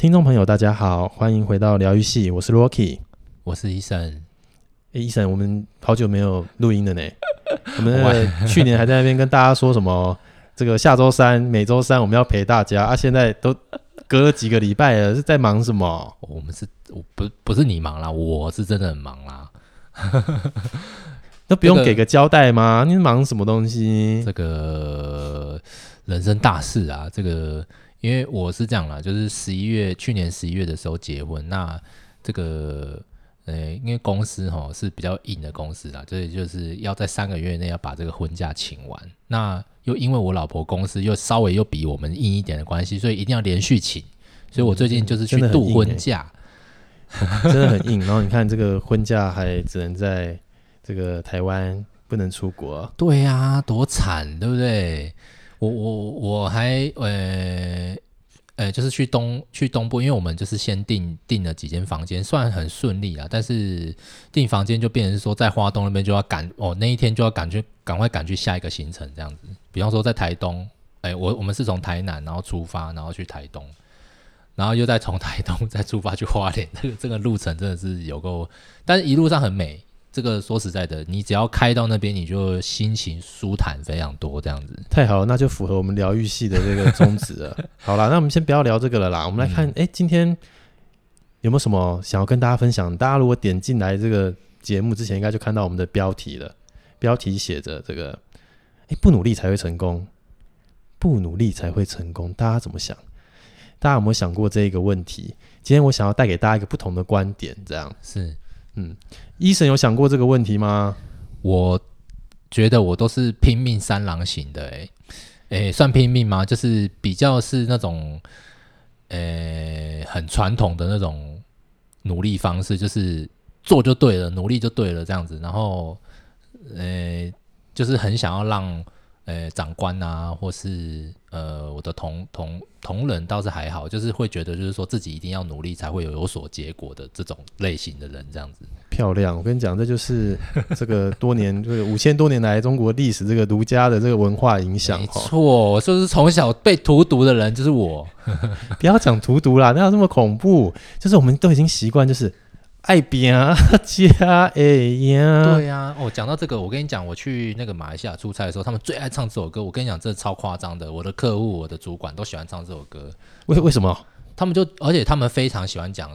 听众朋友，大家好，欢迎回到疗愈系，我是 Rocky，我是医生。哎，医生，我们好久没有录音了呢。我们去年还在那边跟大家说什么，这个下周三、每周三我们要陪大家啊，现在都隔了几个礼拜了，是在忙什么？我们是，我不不是你忙啦，我是真的很忙啦。都不用给个交代吗？这个、你忙什么东西？这个人生大事啊，这个。因为我是这样啦，就是十一月去年十一月的时候结婚，那这个呃，因为公司哈是比较硬的公司啦，所以就是要在三个月内要把这个婚假请完。那又因为我老婆公司又稍微又比我们硬一点的关系，所以一定要连续请。所以我最近就是去度婚假，真的很硬。然后你看这个婚假还只能在这个台湾，不能出国。对呀，多惨，对不对？我我我还呃呃，就是去东去东部，因为我们就是先订订了几间房间，算很顺利啊。但是订房间就变成是说，在花东那边就要赶哦，那一天就要赶去赶快赶去下一个行程这样子。比方说在台东，哎，我我们是从台南然后出发，然后去台东，然后又再从 台东再出发去花莲，这个这个路程真的是有够，但是一路上很美。这个说实在的，你只要开到那边，你就心情舒坦非常多，这样子。太好了，那就符合我们疗愈系的这个宗旨了。好啦，那我们先不要聊这个了啦，我们来看，哎、嗯，今天有没有什么想要跟大家分享？大家如果点进来这个节目之前，应该就看到我们的标题了。标题写着这个，哎，不努力才会成功，不努力才会成功。大家怎么想？大家有没有想过这一个问题？今天我想要带给大家一个不同的观点，这样是。嗯，医生有想过这个问题吗？我觉得我都是拼命三郎型的、欸，诶，算拼命吗？就是比较是那种，诶，很传统的那种努力方式，就是做就对了，努力就对了这样子。然后，诶，就是很想要让。呃，长官啊，或是呃，我的同同同人倒是还好，就是会觉得就是说自己一定要努力才会有有所结果的这种类型的人，这样子漂亮。我跟你讲，这就是 这个多年，就是五千多年来中国历史这个儒家的这个文化影响。没错，就是从小被荼毒的人就是我。不要讲荼毒啦，哪有这么恐怖？就是我们都已经习惯，就是。爱拼 才会赢。对呀、啊，哦，讲到这个，我跟你讲，我去那个马来西亚出差的时候，他们最爱唱这首歌。我跟你讲，这超夸张的，我的客户、我的主管都喜欢唱这首歌。为为什么？他们就，而且他们非常喜欢讲，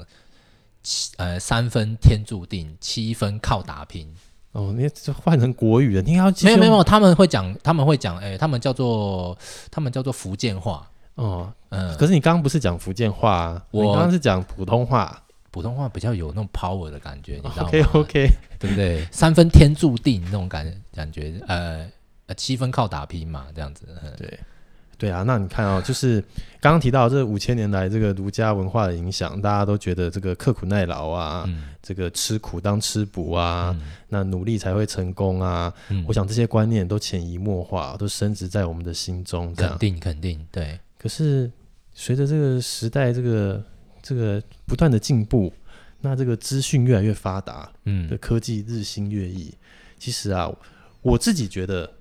七呃三分天注定，七分靠打拼。哦，你这换成国语了，你要没有没有，他们会讲，他们会讲，哎，他们叫做他们叫做福建话。哦，嗯，可是你刚刚不是讲福建话、啊，我刚刚是讲普通话。普通话比较有那种 power 的感觉，你知道吗？OK OK，对不对？三分天注定那种感感觉，呃，七分靠打拼嘛，这样子。对，对啊。那你看哦，就是刚刚提到这五千年来这个儒家文化的影响，大家都觉得这个刻苦耐劳啊，嗯、这个吃苦当吃补啊，嗯、那努力才会成功啊。嗯、我想这些观念都潜移默化，都深植在我们的心中。肯定肯定，对。可是随着这个时代，这个这个不断的进步，那这个资讯越来越发达，嗯，的科技日新月异。其实啊，我自己觉得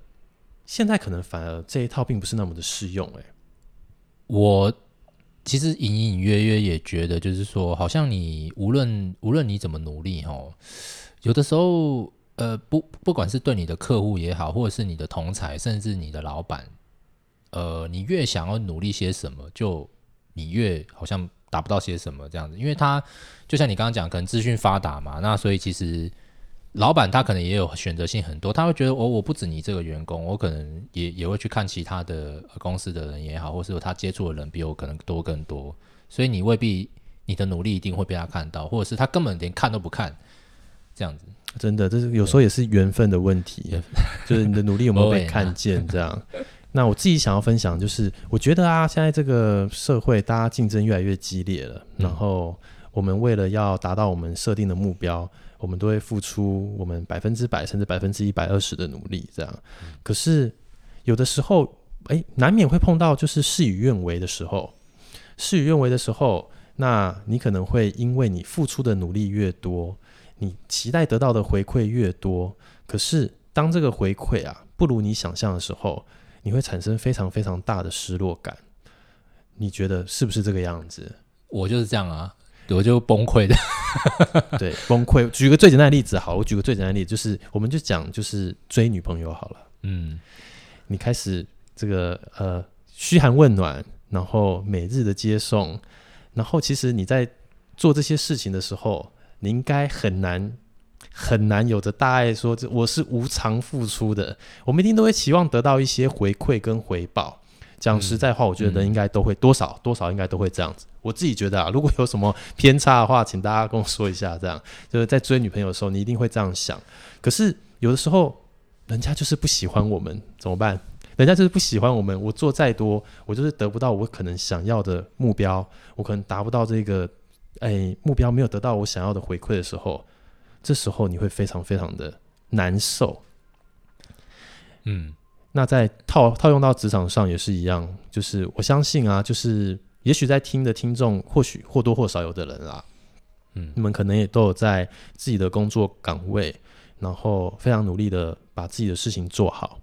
现在可能反而这一套并不是那么的适用。哎，我其实隐隐约约也觉得，就是说，好像你无论无论你怎么努力，哦，有的时候，呃，不不管是对你的客户也好，或者是你的同才，甚至你的老板，呃，你越想要努力些什么，就你越好像。达不到些什么这样子，因为他就像你刚刚讲，可能资讯发达嘛，那所以其实老板他可能也有选择性很多，他会觉得我、哦、我不止你这个员工，我可能也也会去看其他的公司的人也好，或是他接触的人比我可能多更多，所以你未必你的努力一定会被他看到，或者是他根本连看都不看这样子。真的，这是有时候也是缘分的问题，就是你的努力有没有被 看见这样。那我自己想要分享，就是我觉得啊，现在这个社会大家竞争越来越激烈了，嗯、然后我们为了要达到我们设定的目标，我们都会付出我们百分之百甚至百分之一百二十的努力，这样。嗯、可是有的时候，哎，难免会碰到就是事与愿违的时候。事与愿违的时候，那你可能会因为你付出的努力越多，你期待得到的回馈越多，可是当这个回馈啊不如你想象的时候。你会产生非常非常大的失落感，你觉得是不是这个样子？我就是这样啊，我就崩溃的。对，崩溃。举个最简单的例子，好，我举个最简单的例子，就是我们就讲就是追女朋友好了。嗯，你开始这个呃嘘寒问暖，然后每日的接送，然后其实你在做这些事情的时候，你应该很难。很难有着大爱说，这我是无偿付出的。我们一定都会期望得到一些回馈跟回报。讲实在话，我觉得人应该都会多少多少应该都会这样子。我自己觉得啊，如果有什么偏差的话，请大家跟我说一下。这样就是在追女朋友的时候，你一定会这样想。可是有的时候，人家就是不喜欢我们，怎么办？人家就是不喜欢我们，我做再多，我就是得不到我可能想要的目标，我可能达不到这个哎目标，没有得到我想要的回馈的时候。这时候你会非常非常的难受，嗯，那在套套用到职场上也是一样，就是我相信啊，就是也许在听的听众，或许或多或少有的人啦，嗯，你们可能也都有在自己的工作岗位，然后非常努力的把自己的事情做好，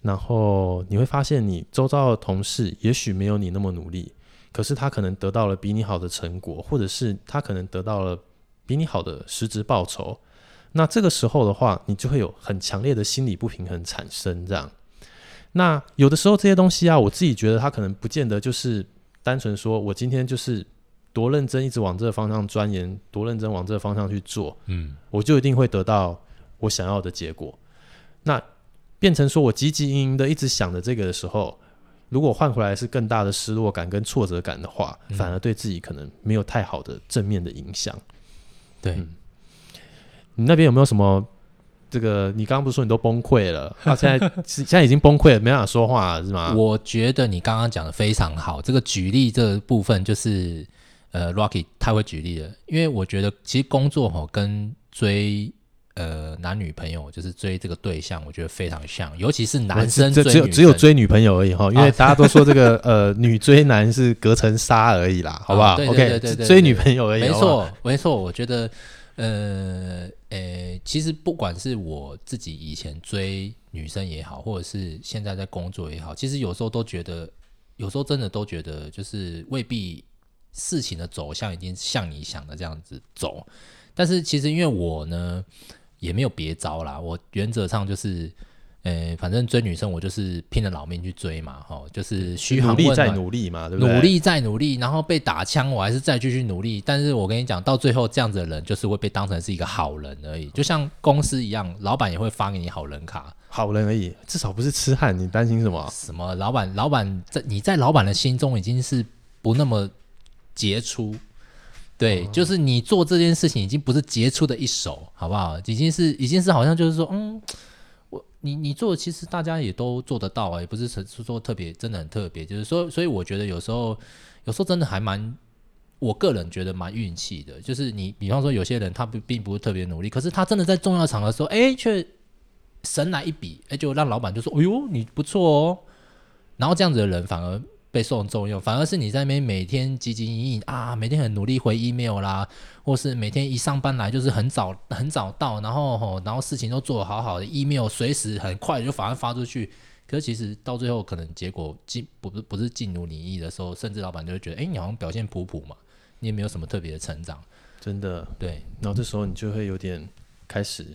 然后你会发现你周遭的同事也许没有你那么努力，可是他可能得到了比你好的成果，或者是他可能得到了。比你好的实质报酬，那这个时候的话，你就会有很强烈的心理不平衡产生。这样，那有的时候这些东西啊，我自己觉得它可能不见得就是单纯说我今天就是多认真，一直往这个方向钻研，多认真往这个方向去做，嗯，我就一定会得到我想要的结果。那变成说我汲汲营营的一直想着这个的时候，如果换回来是更大的失落感跟挫折感的话，反而对自己可能没有太好的正面的影响。对、嗯，你那边有没有什么？这个你刚刚不是说你都崩溃了？他、啊、现在 现在已经崩溃了，没办法说话了，是吗？我觉得你刚刚讲的非常好。这个举例这个部分就是呃，Rocky 太会举例了，因为我觉得其实工作吼跟追。呃，男女朋友就是追这个对象，我觉得非常像，尤其是男生追女生，只有只有追女朋友而已哈，因为大家都说这个呃，女追男是隔层纱而已啦，好不好？对对对对对，追女朋友而已，没错没错。我觉得呃呃，其实不管是我自己以前追女生也好，或者是现在在工作也好，其实有时候都觉得，有时候真的都觉得，就是未必事情的走向已经像你想的这样子走，但是其实因为我呢。也没有别招啦，我原则上就是，呃，反正追女生我就是拼了老命去追嘛，哈，就是嘘寒问暖，努力再努力嘛，对不对？努力再努力，然后被打枪，我还是再继续努力。但是我跟你讲，到最后这样子的人就是会被当成是一个好人而已，就像公司一样，老板也会发给你好人卡，好人而已，至少不是痴汉。你担心什么？什么？老板，老板在你在老板的心中已经是不那么杰出。对，哦、就是你做这件事情已经不是杰出的一手，好不好？已经是，已经是好像就是说，嗯，我你你做其实大家也都做得到啊，也不是说说特别，真的很特别。就是说，所以我觉得有时候，有时候真的还蛮，我个人觉得蛮运气的。就是你，比方说有些人他不并不是特别努力，可是他真的在重要场合的时候，哎，却神来一笔，哎，就让老板就说，哎呦，你不错哦。然后这样子的人反而。被受重用，反而是你在那边每天汲汲营营啊，每天很努力回 email 啦，或是每天一上班来就是很早很早到，然后吼，然后事情都做得好好的，email 随时很快就反而发出去。可是其实到最后可能结果尽不不不是尽如你意的时候，甚至老板就会觉得，哎，你好像表现普普嘛，你也没有什么特别的成长，真的对。然后这时候你就会有点开始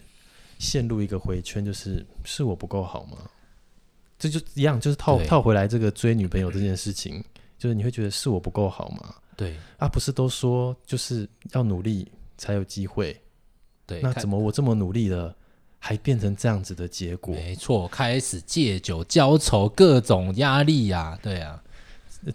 陷入一个回圈，就是是我不够好吗？这就一样，就是套套回来这个追女朋友这件事情，就是你会觉得是我不够好吗？对啊，不是都说就是要努力才有机会？对，那怎么我这么努力了，还变成这样子的结果？没错，开始借酒浇愁，各种压力呀、啊，对啊。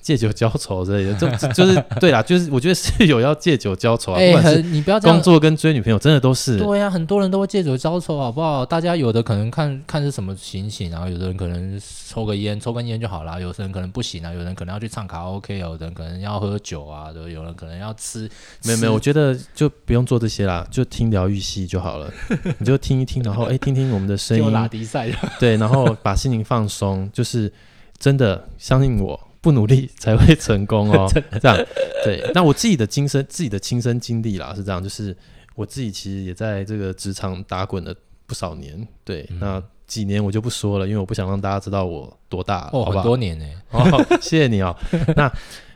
借酒浇愁之类的，就就是对啦，就是我觉得室友 要借酒浇愁啊。哎、欸，你不要这样，工作跟追女朋友真的都是。对呀、啊，很多人都会借酒浇愁，好不好？大家有的可能看看是什么情形，然后有的人可能抽个烟，抽根烟就好了。有的人可能不行啊，有人可能要去唱卡拉 OK，有的人可能要喝酒啊，对，有人可能要吃。没有没有，我觉得就不用做这些啦，就听疗愈系就好了。你就听一听，然后哎、欸，听听我们的声音。拉迪赛。对，然后把心情放松，就是真的相信我。不努力才会成功哦，这样对。那我自己的亲身自己的亲身经历啦，是这样，就是我自己其实也在这个职场打滚了不少年，对。嗯、那几年我就不说了，因为我不想让大家知道我多大，哦，好不好？很多年呢。哦，谢谢你哦。那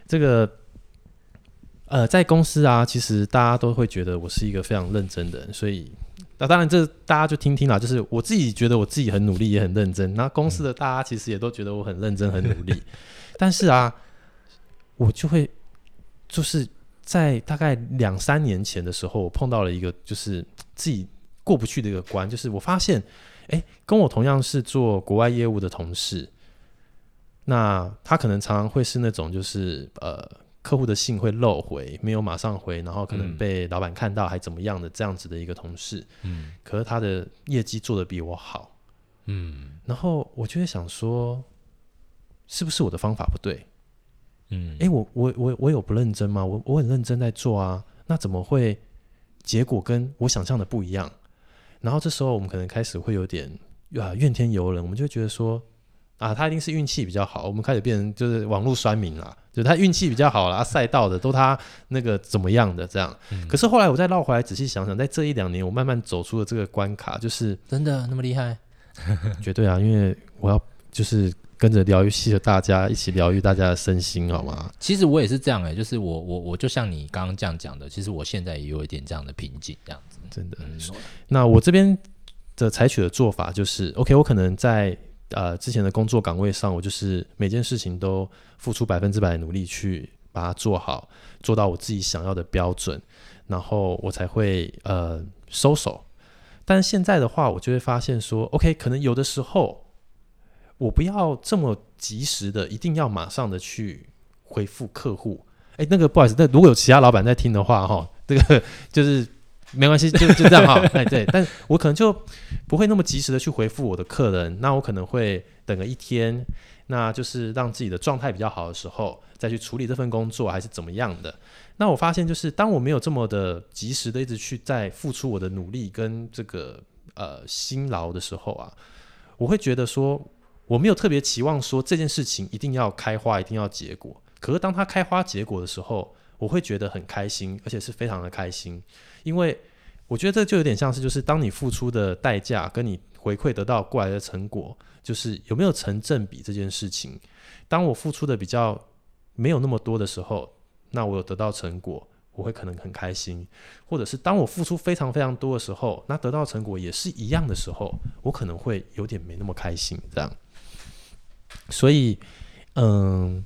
这个呃，在公司啊，其实大家都会觉得我是一个非常认真的人，所以那当然这大家就听听啦。就是我自己觉得我自己很努力，也很认真。那公司的大家其实也都觉得我很认真、很努力。但是啊，我就会就是在大概两三年前的时候，我碰到了一个就是自己过不去的一个关，就是我发现，哎，跟我同样是做国外业务的同事。那他可能常常会是那种，就是呃，客户的信会漏回，没有马上回，然后可能被老板看到还怎么样的这样子的一个同事。嗯，可是他的业绩做得比我好。嗯，然后我就会想说，是不是我的方法不对？嗯，诶，我我我我有不认真吗？我我很认真在做啊，那怎么会结果跟我想象的不一样？然后这时候我们可能开始会有点啊怨天尤人，我们就觉得说。啊，他一定是运气比较好。我们开始变成就是网络酸民了，就他运气比较好啦，赛道的都他那个怎么样的这样。嗯、可是后来我再绕回来仔细想想，在这一两年，我慢慢走出了这个关卡，就是真的那么厉害？绝对啊，因为我要就是跟着疗愈系的大家一起疗愈大家的身心，好吗？其实我也是这样哎、欸，就是我我我就像你刚刚这样讲的，其实我现在也有一点这样的瓶颈，这样子真的。嗯、那我这边的采取的做法就是，OK，我可能在。呃，之前的工作岗位上，我就是每件事情都付出百分之百的努力去把它做好，做到我自己想要的标准，然后我才会呃收手。但是现在的话，我就会发现说，OK，可能有的时候我不要这么及时的，一定要马上的去回复客户。哎，那个不好意思，那如果有其他老板在听的话，哈，这个 就是。没关系，就就这样哈。哎，对，但我可能就不会那么及时的去回复我的客人，那我可能会等个一天，那就是让自己的状态比较好的时候再去处理这份工作，还是怎么样的。那我发现就是当我没有这么的及时的一直去在付出我的努力跟这个呃辛劳的时候啊，我会觉得说我没有特别期望说这件事情一定要开花，一定要结果。可是当它开花结果的时候，我会觉得很开心，而且是非常的开心。因为我觉得这就有点像是，就是当你付出的代价跟你回馈得到过来的成果，就是有没有成正比这件事情。当我付出的比较没有那么多的时候，那我有得到成果，我会可能很开心；或者是当我付出非常非常多的时候，那得到成果也是一样的时候，我可能会有点没那么开心。这样，所以，嗯。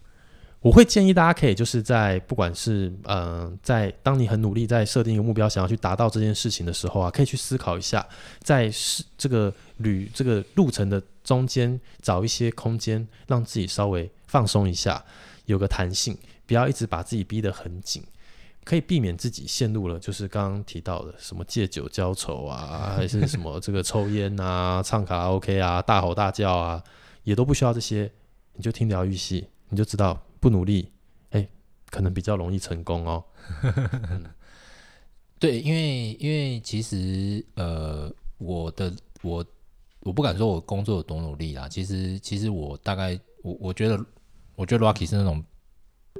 我会建议大家可以就是在不管是嗯、在当你很努力在设定一个目标，想要去达到这件事情的时候啊，可以去思考一下，在是这个旅这个路程的中间找一些空间，让自己稍微放松一下，有个弹性，不要一直把自己逼得很紧，可以避免自己陷入了就是刚刚提到的什么借酒浇愁啊，还是什么这个抽烟啊、唱卡拉 OK 啊、大吼大叫啊，也都不需要这些，你就听疗愈系，你就知道。不努力，哎、可能比较容易成功哦。对，因为因为其实呃，我的我我不敢说我工作有多努力啦。其实其实我大概我我觉得我觉得 Rocky 是那种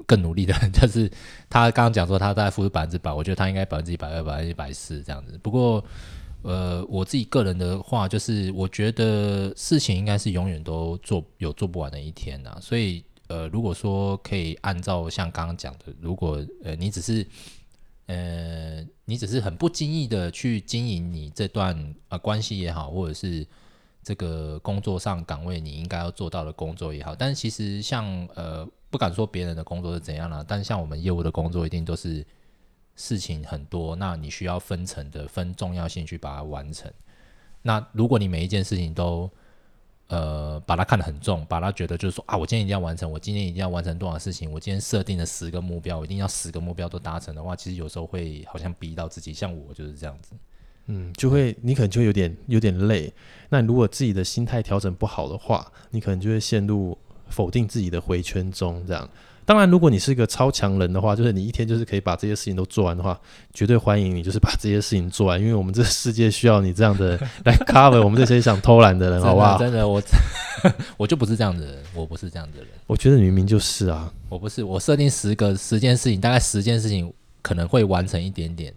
更努力的人，就是他刚刚讲说他大概付出百分之百，我觉得他应该百分之一百二、百分之一百四这样子。不过呃，我自己个人的话，就是我觉得事情应该是永远都做有做不完的一天呐，所以。呃，如果说可以按照像刚刚讲的，如果呃你只是呃你只是很不经意的去经营你这段啊、关系也好，或者是这个工作上岗位你应该要做到的工作也好，但其实像呃不敢说别人的工作是怎样啦，但是像我们业务的工作一定都是事情很多，那你需要分层的分重要性去把它完成。那如果你每一件事情都呃，把它看得很重，把它觉得就是说啊，我今天一定要完成，我今天一定要完成多少事情，我今天设定了十个目标，我一定要十个目标都达成的话，其实有时候会好像逼到自己，像我就是这样子，嗯，就会你可能就会有点有点累。那如果自己的心态调整不好的话，你可能就会陷入否定自己的回圈中，这样。当然，如果你是一个超强人的话，就是你一天就是可以把这些事情都做完的话，绝对欢迎你，就是把这些事情做完，因为我们这个世界需要你这样的 来 cover 我们这些想偷懒的人，好不好？真的，我我就不是这样的人，我不是这样的人。我觉得你明明就是啊，我不是，我设定十个十件事情，大概十件事情可能会完成一点点，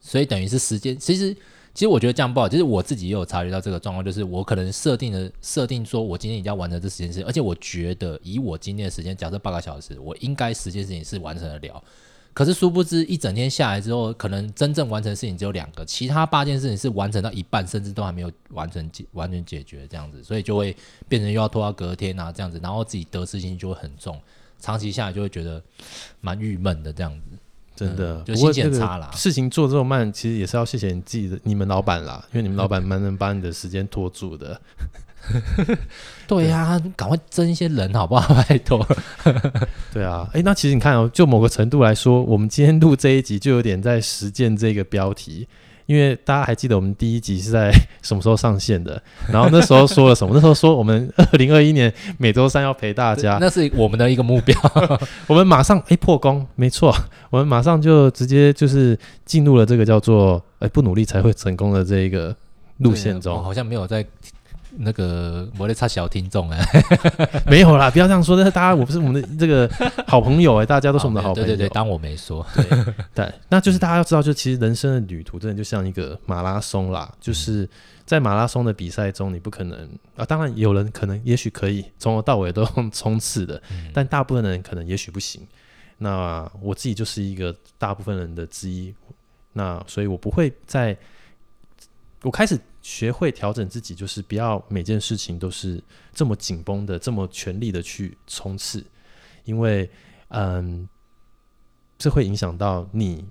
所以等于是时间，其实。其实我觉得这样不好，其实我自己也有察觉到这个状况，就是我可能设定的设定说，我今天一定要完成这十件事，而且我觉得以我今天的时间，假设八个小时，我应该十件事情是完成得了。可是殊不知一整天下来之后，可能真正完成事情只有两个，其他八件事情是完成到一半，甚至都还没有完成解完全解决这样子，所以就会变成又要拖到隔天啊这样子，然后自己得失心就会很重，长期下来就会觉得蛮郁闷的这样子。真的，就心情差啦。事情做这么慢，其实也是要谢谢你自己的你们老板啦，因为你们老板蛮能把你的时间拖住的。对呀、啊，赶快增一些人好不好？拜托。对啊，哎，那其实你看哦，就某个程度来说，我们今天录这一集就有点在实践这个标题。因为大家还记得我们第一集是在 什么时候上线的？然后那时候说了什么？那时候说我们二零二一年每周三要陪大家，那是我们的一个目标。我们马上哎破功，没错，我们马上就直接就是进入了这个叫做哎不努力才会成功的这一个路线中。好像没有在。那个我在差小听众哎，没有啦，不要这样说。但是大家，我不是我们的这个好朋友哎，大家都是我们的好朋友。对对对，当我没说。对对，那就是大家要知道，就其实人生的旅途真的就像一个马拉松啦。就是在马拉松的比赛中，你不可能啊，当然有人可能也许可以从头到尾都冲刺的，但大部分人可能也许不行。那我自己就是一个大部分人的之一，那所以我不会在，我开始。学会调整自己，就是不要每件事情都是这么紧绷的、这么全力的去冲刺，因为，嗯，这会影响到你，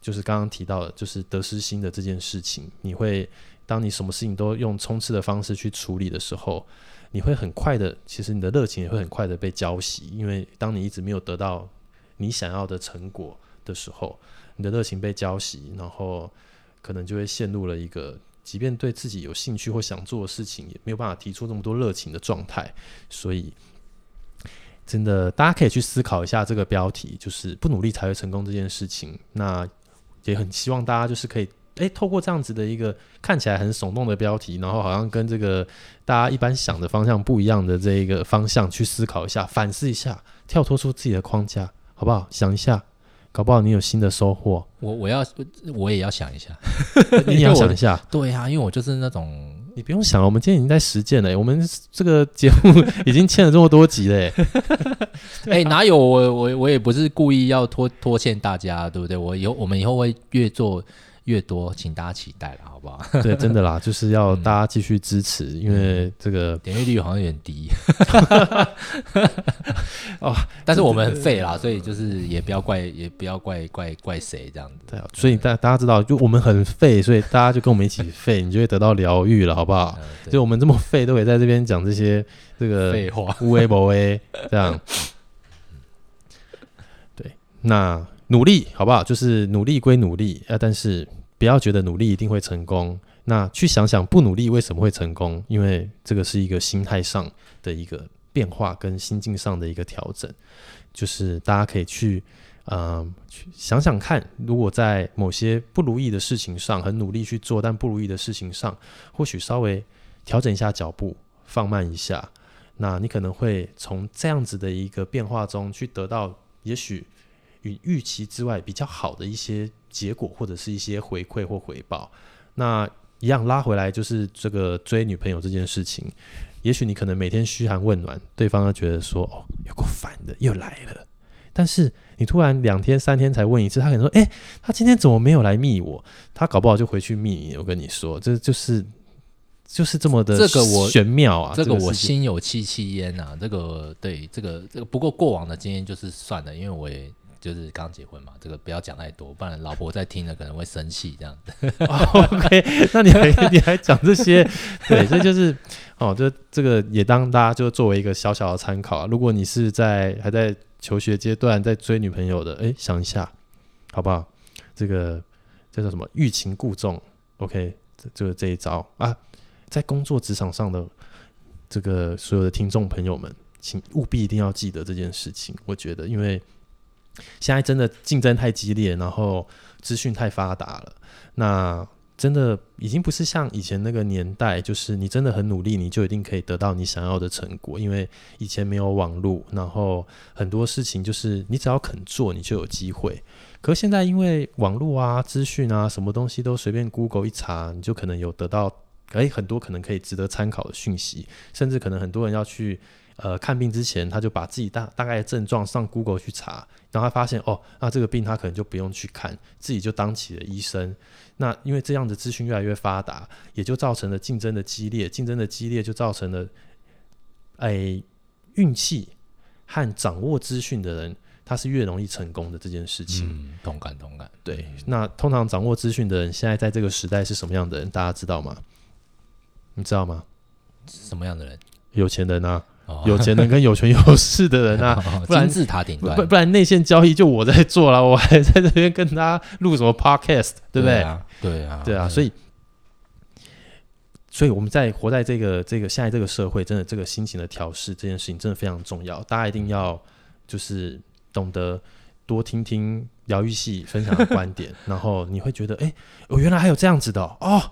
就是刚刚提到的，就是得失心的这件事情。你会，当你什么事情都用冲刺的方式去处理的时候，你会很快的，其实你的热情也会很快的被浇熄。因为当你一直没有得到你想要的成果的时候，你的热情被浇熄，然后可能就会陷入了一个。即便对自己有兴趣或想做的事情，也没有办法提出那么多热情的状态。所以，真的，大家可以去思考一下这个标题，就是“不努力才会成功”这件事情。那也很希望大家就是可以，诶，透过这样子的一个看起来很耸动的标题，然后好像跟这个大家一般想的方向不一样的这一个方向去思考一下，反思一下，跳脱出自己的框架，好不好？想一下。搞不好你有新的收获，我我要我也要想一下，你也要想一下。对呀、啊，因为我就是那种，你不用想了，我们今天已经在实践了。我们这个节目已经欠了这么多集了。哎、欸，哪有我我我也不是故意要拖拖欠大家，对不对？我以后我们以后会越做。越多，请大家期待了，好不好？对，真的啦，就是要大家继续支持，嗯、因为这个点阅率好像有点低。哦，但是我们很废啦，所以就是也不要怪，也不要怪怪怪谁这样子。对啊，所以大大家知道，就我们很废，所以大家就跟我们一起废，你就会得到疗愈了，好不好？就我们这么废，都可以在这边讲这些这个废话，无微不微这样。对，那。努力好不好？就是努力归努力啊，但是不要觉得努力一定会成功。那去想想不努力为什么会成功？因为这个是一个心态上的一个变化，跟心境上的一个调整。就是大家可以去，嗯、去想想看，如果在某些不如意的事情上很努力去做，但不如意的事情上，或许稍微调整一下脚步，放慢一下，那你可能会从这样子的一个变化中去得到，也许。与预期之外比较好的一些结果，或者是一些回馈或回报，那一样拉回来就是这个追女朋友这件事情。也许你可能每天嘘寒问暖，对方都觉得说哦，有够烦的，又来了。但是你突然两天三天才问一次，他可能说，哎，他今天怎么没有来密我？他搞不好就回去密你。我跟你说，这就是就是这么的这个我玄妙啊，这个我心有戚戚焉啊。这个对，这个这个不过过往的经验就是算了，因为我也。就是刚结婚嘛，这个不要讲太多，不然老婆在听了可能会生气这样子。Oh, OK，那你还 你还讲这些？对，这就是哦，这这个也当大家就作为一个小小的参考啊。如果你是在还在求学阶段在追女朋友的，哎，想一下好不好？这个这叫什么？欲擒故纵。OK，这就是这一招啊。在工作职场上的这个所有的听众朋友们，请务必一定要记得这件事情。我觉得，因为。现在真的竞争太激烈，然后资讯太发达了，那真的已经不是像以前那个年代，就是你真的很努力，你就一定可以得到你想要的成果。因为以前没有网络，然后很多事情就是你只要肯做，你就有机会。可是现在因为网络啊、资讯啊，什么东西都随便 Google 一查，你就可能有得到诶很多可能可以值得参考的讯息，甚至可能很多人要去。呃看病之前，他就把自己大大概的症状上 Google 去查，然后他发现哦，那这个病他可能就不用去看，自己就当起了医生。那因为这样的资讯越来越发达，也就造成了竞争的激烈，竞争的激烈就造成了，哎，运气和掌握资讯的人，他是越容易成功的这件事情。嗯，同感同感。对，那通常掌握资讯的人，现在在这个时代是什么样的人？大家知道吗？你知道吗？什么样的人？有钱人啊。有钱人跟有权有势的人啊，不然金字塔顶端，不不然内线交易就我在做了，我还在这边跟他录什么 podcast，对不对？对啊，对啊，对啊，所以，所以我们在活在这个这个现在这个社会，真的这个心情的调试这件事情真的非常重要，大家一定要就是懂得多听听疗愈系分享的观点，然后你会觉得，哎，我原来还有这样子的哦。哦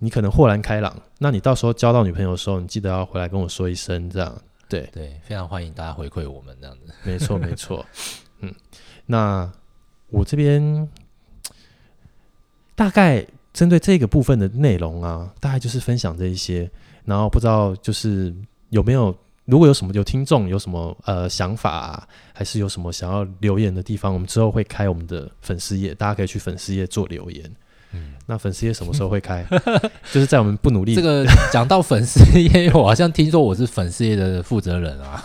你可能豁然开朗，那你到时候交到女朋友的时候，你记得要回来跟我说一声，这样。对对，非常欢迎大家回馈我们这样子。没错没错，嗯，那我这边大概针对这个部分的内容啊，大概就是分享这一些。然后不知道就是有没有，如果有什么有听众有什么呃想法啊，还是有什么想要留言的地方，我们之后会开我们的粉丝页，大家可以去粉丝页做留言。那粉丝业什么时候会开？就是在我们不努力。这个讲到粉丝业，我好像听说我是粉丝业的负责人啊。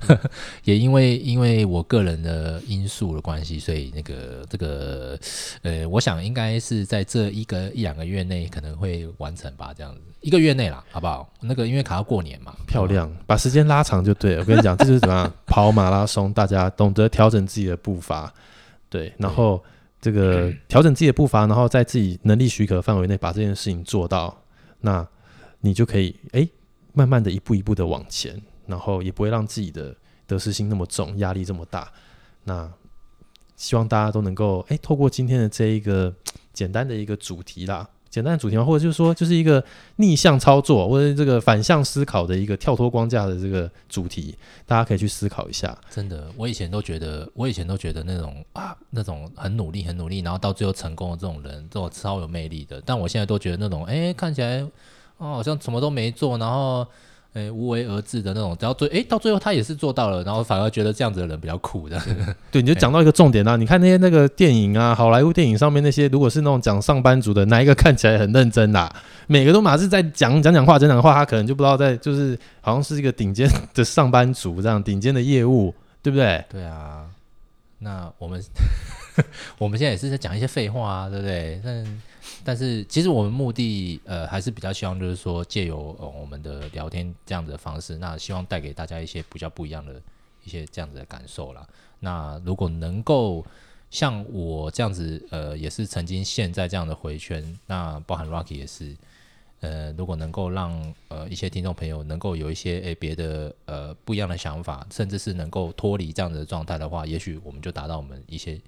也因为因为我个人的因素的关系，所以那个这个呃，我想应该是在这一个一两个月内可能会完成吧，这样子一个月内啦，好不好？那个因为卡到过年嘛，漂亮，把时间拉长就对了。我跟你讲，这就是怎么样跑马拉松，大家懂得调整自己的步伐，对，然后。这个调整自己的步伐，然后在自己能力许可范围内把这件事情做到，那你就可以哎，慢慢的一步一步的往前，然后也不会让自己的得失心那么重，压力这么大。那希望大家都能够哎，透过今天的这一个简单的一个主题啦。简单的主题吗？或者就是说，就是一个逆向操作，或者这个反向思考的一个跳脱框架的这个主题，大家可以去思考一下。真的，我以前都觉得，我以前都觉得那种啊，那种很努力、很努力，然后到最后成功的这种人，这种超有魅力的。但我现在都觉得那种，哎，看起来哦，好像什么都没做，然后。诶，无为而治的那种，只要最诶，到最后他也是做到了，然后反而觉得这样子的人比较酷的。对，你就讲到一个重点啊！你看那些那个电影啊，好莱坞电影上面那些，如果是那种讲上班族的，哪一个看起来很认真啦？每个都马是在讲讲讲话，讲讲话，他可能就不知道在就是好像是一个顶尖的上班族这样，顶尖的业务，对不对？对啊。那我们 我们现在也是在讲一些废话啊，对不对？但但是其实我们目的呃还是比较希望就是说借由、呃、我们的聊天这样子的方式，那希望带给大家一些比较不一样的一些这样子的感受啦。那如果能够像我这样子呃也是曾经现在这样的回圈，那包含 Rocky 也是。呃，如果能够让呃一些听众朋友能够有一些诶别的呃不一样的想法，甚至是能够脱离这样子的状态的话，也许我们就达到我们一些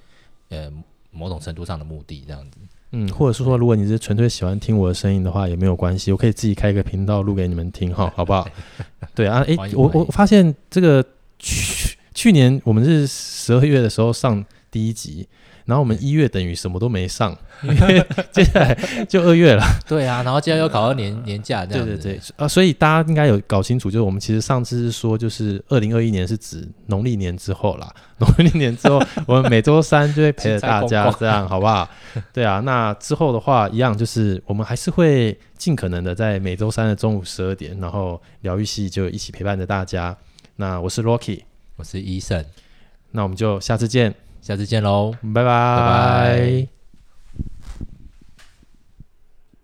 呃某种程度上的目的，这样子。嗯，或者是说，如果你是纯粹喜欢听我的声音的话，也没有关系，我可以自己开一个频道录给你们听哈，好不好？对啊，诶，我我发现这个去去年我们是十二月的时候上第一集。然后我们一月等于什么都没上，因为接下来就二月了。对啊，然后接下来又搞到年年假这样子。对对对，啊，所以大家应该有搞清楚，就是我们其实上次是说，就是二零二一年是指农历年之后啦。农历年之后，我们每周三就会陪着大家，这样好不好？对啊，那之后的话，一样就是我们还是会尽可能的在每周三的中午十二点，然后疗愈系就一起陪伴着大家。那我是 Rocky，我是 Eason，那我们就下次见。下次见喽，拜拜。拜拜。